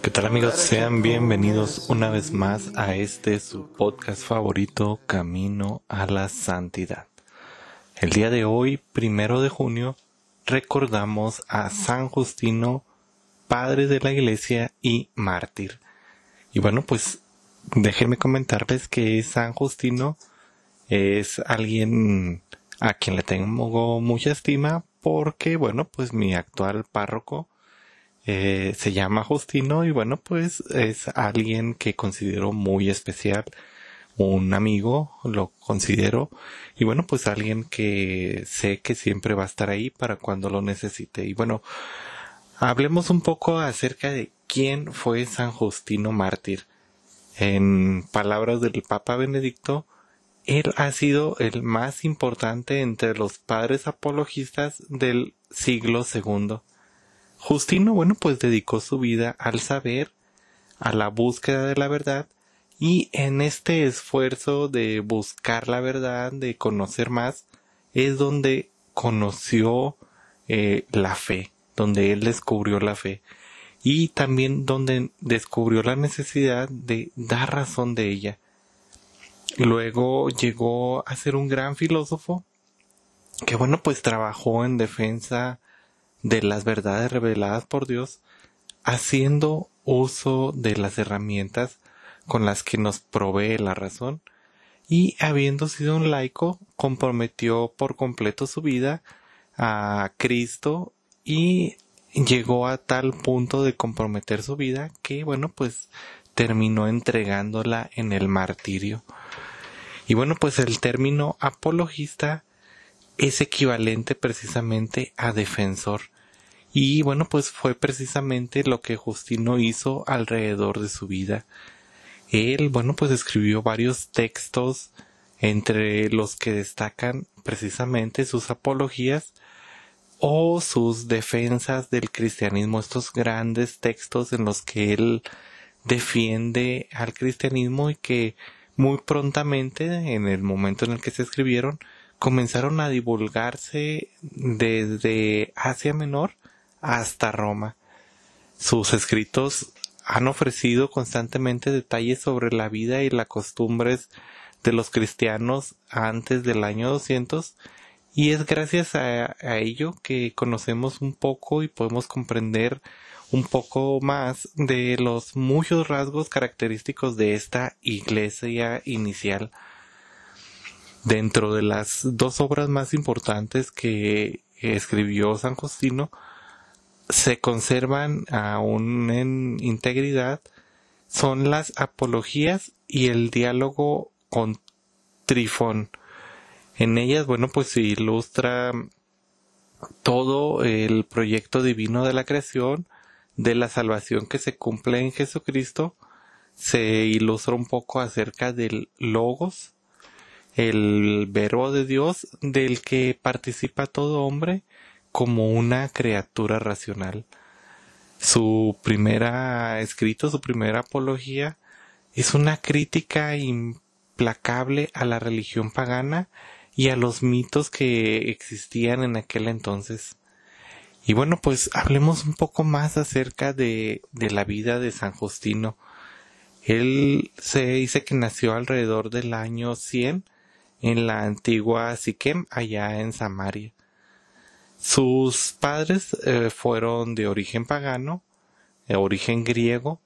¿Qué tal amigos? Sean bienvenidos una vez más a este su podcast favorito, Camino a la Santidad. El día de hoy, primero de junio, recordamos a San Justino, padre de la iglesia y mártir. Y bueno, pues déjenme comentarles que San Justino es alguien a quien le tengo mucha estima porque, bueno, pues mi actual párroco eh, se llama Justino y bueno, pues es alguien que considero muy especial, un amigo, lo considero, y bueno, pues alguien que sé que siempre va a estar ahí para cuando lo necesite. Y bueno, hablemos un poco acerca de quién fue San Justino mártir. En palabras del Papa Benedicto, él ha sido el más importante entre los padres apologistas del siglo segundo Justino, bueno, pues dedicó su vida al saber, a la búsqueda de la verdad, y en este esfuerzo de buscar la verdad, de conocer más, es donde conoció eh, la fe, donde él descubrió la fe, y también donde descubrió la necesidad de dar razón de ella. Luego llegó a ser un gran filósofo que bueno pues trabajó en defensa de las verdades reveladas por Dios, haciendo uso de las herramientas con las que nos provee la razón, y habiendo sido un laico, comprometió por completo su vida a Cristo y llegó a tal punto de comprometer su vida que, bueno, pues terminó entregándola en el martirio. Y bueno, pues el término apologista es equivalente precisamente a defensor. Y bueno, pues fue precisamente lo que Justino hizo alrededor de su vida. Él, bueno, pues escribió varios textos entre los que destacan precisamente sus apologías o sus defensas del cristianismo, estos grandes textos en los que él defiende al cristianismo y que muy prontamente, en el momento en el que se escribieron, comenzaron a divulgarse desde Asia Menor hasta Roma. Sus escritos han ofrecido constantemente detalles sobre la vida y las costumbres de los cristianos antes del año 200 y es gracias a, ello que conocemos un poco y podemos comprender un poco más de los muchos rasgos característicos de esta iglesia inicial dentro de las dos obras más importantes que escribió San Justino, se conservan aún en integridad son las apologías y el diálogo con Trifón. En ellas, bueno, pues se ilustra todo el proyecto divino de la creación, de la salvación que se cumple en Jesucristo, se ilustra un poco acerca del logos, el verbo de Dios del que participa todo hombre como una criatura racional. Su primera escrito, su primera apología, es una crítica implacable a la religión pagana y a los mitos que existían en aquel entonces. Y bueno, pues hablemos un poco más acerca de, de la vida de San Justino. Él se dice que nació alrededor del año 100 en la antigua Siquem, allá en Samaria. Sus padres eh, fueron de origen pagano, de origen griego,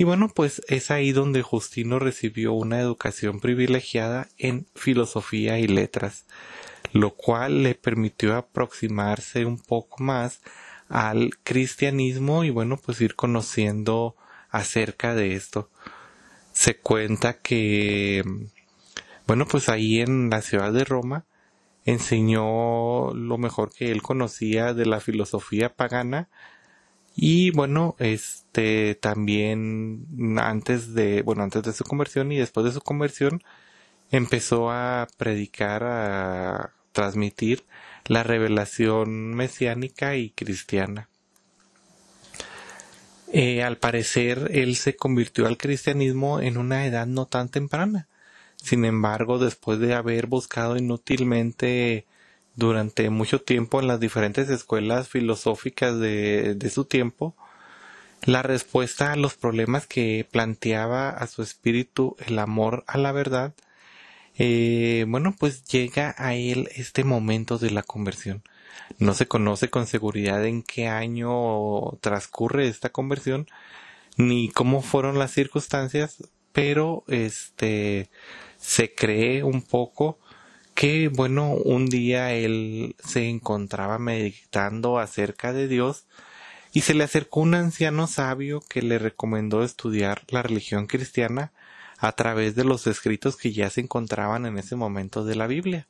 y bueno, pues es ahí donde Justino recibió una educación privilegiada en filosofía y letras, lo cual le permitió aproximarse un poco más al cristianismo y bueno, pues ir conociendo acerca de esto. Se cuenta que bueno, pues ahí en la ciudad de Roma enseñó lo mejor que él conocía de la filosofía pagana Y bueno, este también antes de, bueno, antes de su conversión y después de su conversión, empezó a predicar, a transmitir la revelación mesiánica y cristiana. Eh, al parecer, él se convirtió al cristianismo en una edad no tan temprana. Sin embargo, después de haber buscado inútilmente durante mucho tiempo en las diferentes escuelas filosóficas de, su tiempo, la respuesta a los problemas que planteaba a su espíritu el amor a la verdad, eh, bueno, pues llega a él este momento de la conversión. No se conoce con seguridad en qué año transcurre esta conversión, ni cómo fueron las circunstancias, pero este se cree un poco que bueno, un día él se encontraba meditando acerca de Dios y se le acercó un anciano sabio que le recomendó estudiar la religión cristiana a través de los escritos que ya se encontraban en ese momento de la Biblia,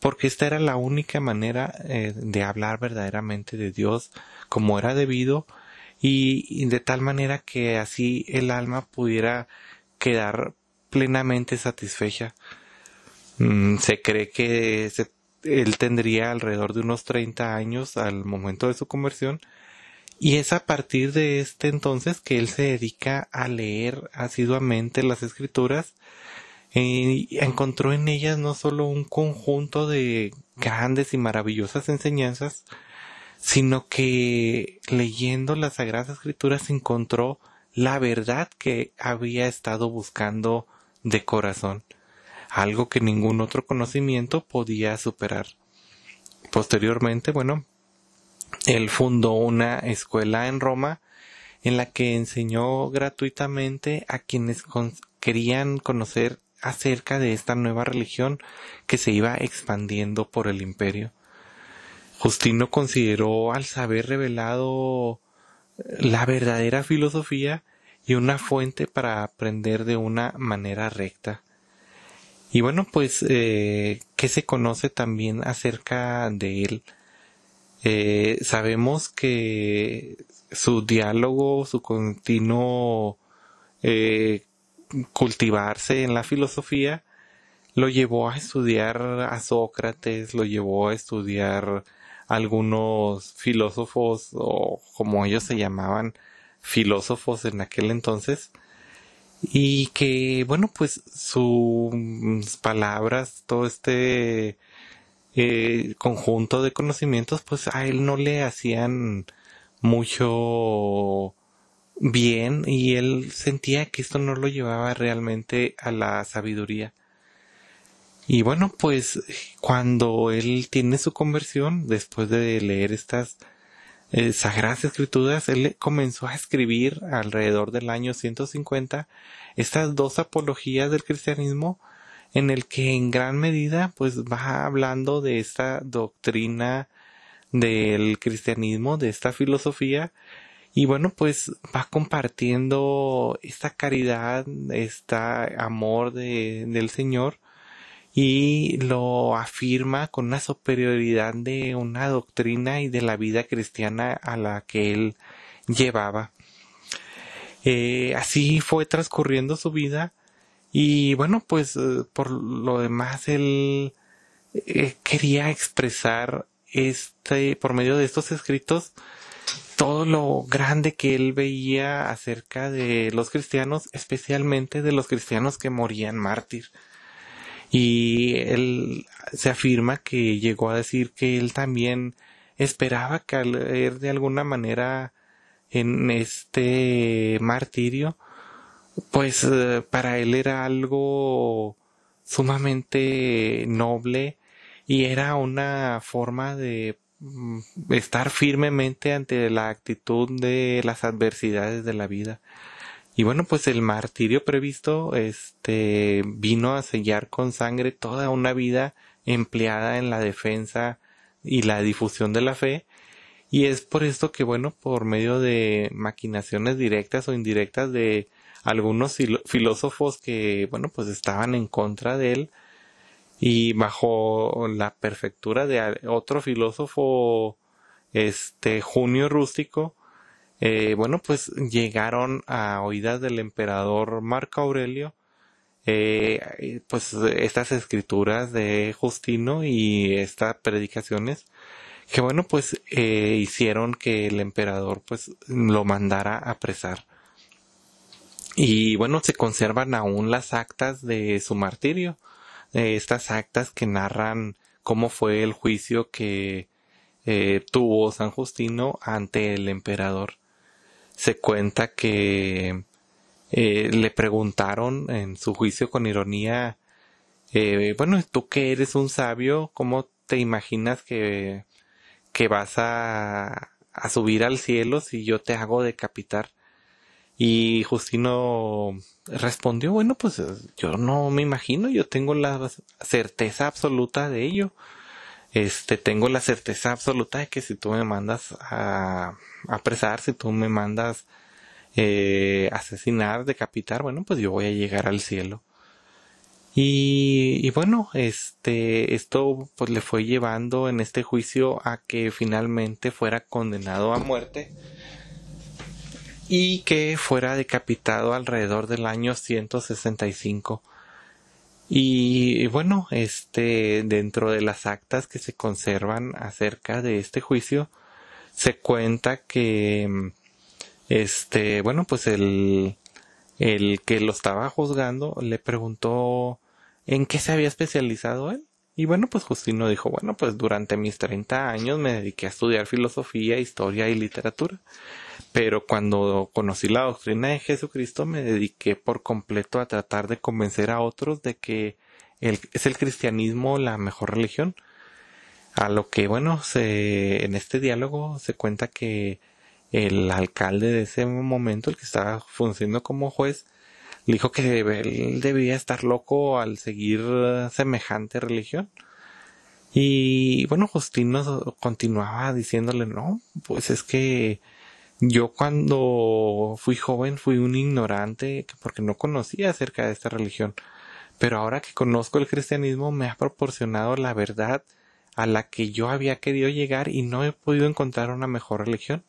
porque esta era la única manera eh, de hablar verdaderamente de Dios como era debido y, de tal manera que así el alma pudiera quedar plenamente satisfecha. Mm, se cree que él tendría alrededor de unos 30 años al momento de su conversión y es a partir de este entonces que él se dedica a leer asiduamente las escrituras y encontró en ellas no solo un conjunto de grandes y maravillosas enseñanzas, sino que leyendo las sagradas escrituras encontró la verdad que había estado buscando de corazón, algo que ningún otro conocimiento podía superar. Posteriormente, bueno, él fundó una escuela en Roma en la que enseñó gratuitamente a quienes querían conocer acerca de esta nueva religión que se iba expandiendo por el imperio. Justino consideró al saber revelado la verdadera filosofía y una fuente para aprender de una manera recta. Y bueno, pues, eh, ¿qué se conoce también acerca de él? Eh, sabemos que su diálogo, su continuo eh, cultivarse en la filosofía, lo llevó a estudiar a Sócrates, lo llevó a estudiar algunos filósofos o como ellos se llamaban filósofos en aquel entonces y que bueno pues sus palabras todo este eh, conjunto de conocimientos, pues a él no le hacían mucho bien y él sentía que esto no lo llevaba realmente a la sabiduría. Y bueno, pues cuando él tiene su conversión, después de leer estas sagradas escrituras, él comenzó a escribir alrededor del año 150 estas dos apologías del cristianismo en el que en gran medida pues va hablando de esta doctrina del cristianismo, de esta filosofía y bueno pues va compartiendo esta caridad, este amor de, del Señor y lo afirma con una superioridad de una doctrina y de la vida cristiana a la que él llevaba. Eh, así fue transcurriendo su vida y bueno, pues eh, por lo demás él eh, quería expresar este, por medio de estos escritos, todo lo grande que él veía acerca de los cristianos, especialmente de los cristianos que morían mártir. Y él se afirma que llegó a decir que él también esperaba caer de alguna manera en este martirio, pues eh, para él era algo sumamente noble y era una forma de mm, estar firmemente ante la actitud de las adversidades de la vida. Y bueno, pues el martirio previsto este vino a sellar con sangre toda una vida empleada en la defensa y la difusión de la fe. Y es por esto que bueno, por medio de maquinaciones directas o indirectas de algunos filósofos que, bueno, pues estaban en contra de él y bajo la perfectura de otro filósofo, este Junio Rústico, eh, bueno, pues llegaron a oídas del emperador Marco Aurelio, eh, pues estas escrituras de Justino y estas predicaciones que bueno pues eh, hicieron que el emperador pues lo mandara a apresar. Y bueno se conservan aún las actas de su martirio estas actas que narran cómo fue el juicio que tuvo San Justino ante el emperador se cuenta que eh, le preguntaron en su juicio con ironía, eh, bueno, tú que eres un sabio, ¿cómo te imaginas que, que vas a, a subir al cielo si yo te hago decapitar? Y Justino respondió, bueno, pues yo no me imagino, yo tengo la certeza absoluta de ello este, tengo la certeza absoluta de que si tú me mandas a apresar, si tú me mandas eh, asesinar, decapitar, bueno, pues yo voy a llegar al cielo. Y, y, bueno, este, esto pues le fue llevando en este juicio a que finalmente fuera condenado a muerte y que fuera decapitado alrededor del año 165 y, bueno, este, dentro de las actas que se conservan acerca de este juicio, se cuenta que, este, bueno, pues el, el que lo estaba juzgando le preguntó en qué se había especializado él. Y bueno, pues Justino dijo, bueno, pues durante mis 30 años me dediqué a estudiar filosofía, historia y literatura. Pero cuando conocí la doctrina de Jesucristo me dediqué por completo a tratar de convencer a otros de que es el cristianismo la mejor religión. A lo que, bueno, se, en este diálogo se cuenta que el alcalde de ese momento, el que estaba funcionando como juez, le dijo que él debía estar loco al seguir semejante religión. Y bueno, Justino continuaba diciéndole, no, pues es que yo cuando fui joven fui un ignorante porque no conocía acerca de esta religión. Pero ahora que conozco el cristianismo me ha proporcionado la verdad a la que yo había querido llegar y no he podido encontrar una mejor religión.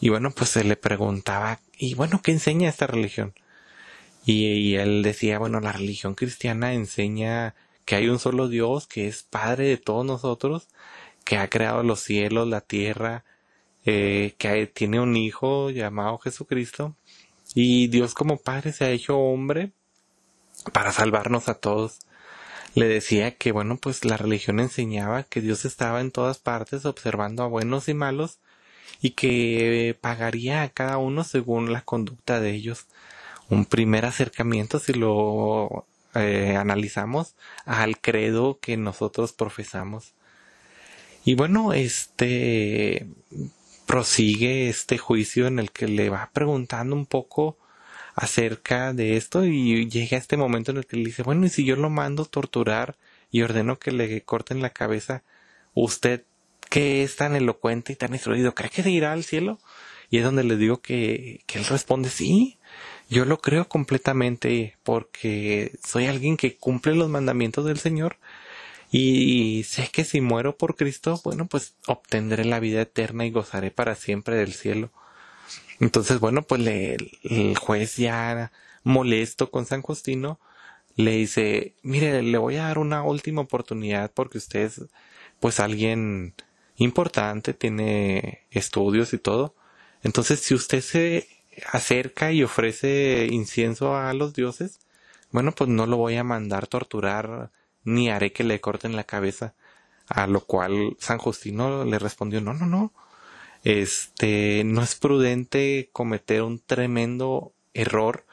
Y bueno, pues se le preguntaba, y bueno, ¿qué enseña esta religión? Y, él decía, bueno, la religión cristiana enseña que hay un solo Dios, que es Padre de todos nosotros, que ha creado los cielos, la tierra, eh, que tiene un hijo llamado Jesucristo, y Dios como Padre se ha hecho hombre para salvarnos a todos. Le decía que, bueno, pues la religión enseñaba que Dios estaba en todas partes observando a buenos y malos y que pagaría a cada uno según la conducta de ellos un primer acercamiento si lo eh, analizamos al credo que nosotros profesamos. Y bueno, este prosigue este juicio en el que le va preguntando un poco acerca de esto y llega a este momento en el que le dice, bueno, y si yo lo mando torturar y ordeno que le corten la cabeza, usted que es tan elocuente y tan instruido, ¿cree que se irá al cielo? Y es donde le digo que, que él responde, sí, yo lo creo completamente porque soy alguien que cumple los mandamientos del Señor y sé que si muero por Cristo, bueno, pues obtendré la vida eterna y gozaré para siempre del cielo. Entonces, bueno, pues el juez ya molesto con San Justino le dice, mire, le voy a dar una última oportunidad porque usted es pues alguien importante, tiene estudios y todo. Entonces, si usted se acerca y ofrece incienso a los dioses, bueno, pues no lo voy a mandar torturar ni haré que le corten la cabeza. A lo cual San Justino le respondió, no, no, no, este, no es prudente cometer un tremendo error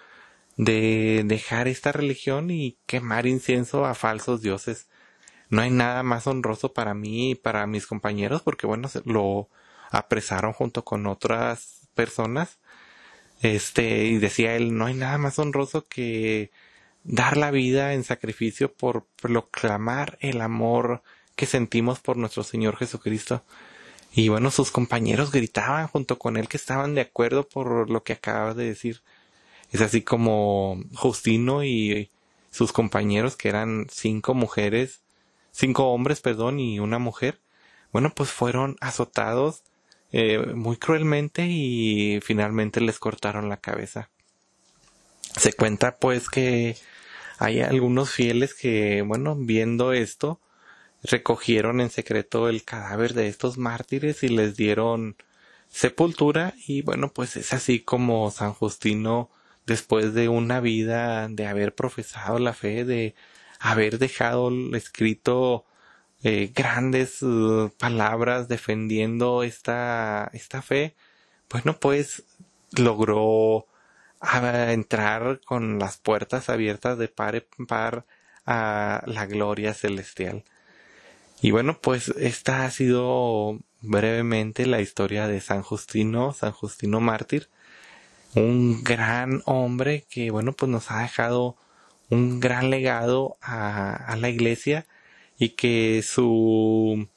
de dejar esta religión y quemar incienso a falsos dioses. No hay nada más honroso para mí y para mis compañeros porque bueno, lo apresaron junto con otras personas este, y decía él, no hay nada más honroso que dar la vida en sacrificio por proclamar el amor que sentimos por nuestro Señor Jesucristo. Y bueno, sus compañeros gritaban junto con él que estaban de acuerdo por lo que acaba de decir. Es así como Justino y sus compañeros, que eran cinco mujeres, cinco hombres, perdón, y una mujer, bueno, pues fueron azotados eh, muy cruelmente y finalmente les cortaron la cabeza. Se cuenta pues que hay algunos fieles que, bueno, viendo esto, recogieron en secreto el cadáver de estos mártires y les dieron sepultura y bueno, pues es así como San Justino, después de una vida de haber profesado la fe, de haber dejado escrito eh, grandes uh, palabras defendiendo esta, esta fe, bueno, pues logró entrar con las puertas abiertas de par en par a la gloria celestial. Y bueno, pues esta ha sido brevemente la historia de San Justino, San Justino mártir, un gran hombre que bueno, pues nos ha dejado un gran legado a, la iglesia y que su,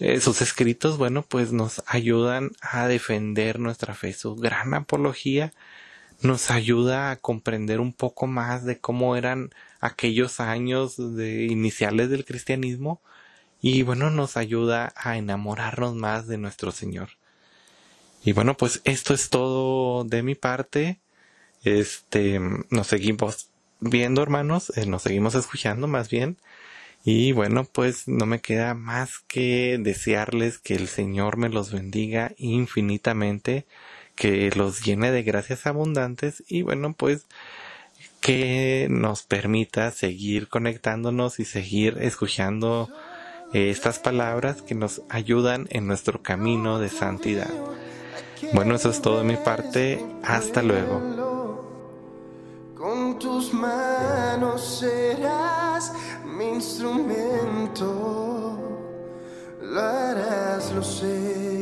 eh, sus escritos, bueno, pues nos ayudan a defender nuestra fe. Su gran apología nos ayuda a comprender un poco más de cómo eran aquellos años de iniciales del cristianismo y bueno, nos ayuda a enamorarnos más de nuestro Señor. Y bueno, pues esto es todo de mi parte. Este, nos seguimos viendo, hermanos, eh, nos seguimos escuchando más bien. Y bueno, pues no me queda más que desearles que el Señor me los bendiga infinitamente, que los llene de gracias abundantes y bueno, pues que nos permita seguir conectándonos y seguir escuchando estas palabras que nos ayudan en nuestro camino de santidad. Bueno, eso es todo de mi parte. Hasta luego. Con tus manos instrumento. Lo harás, lo sé.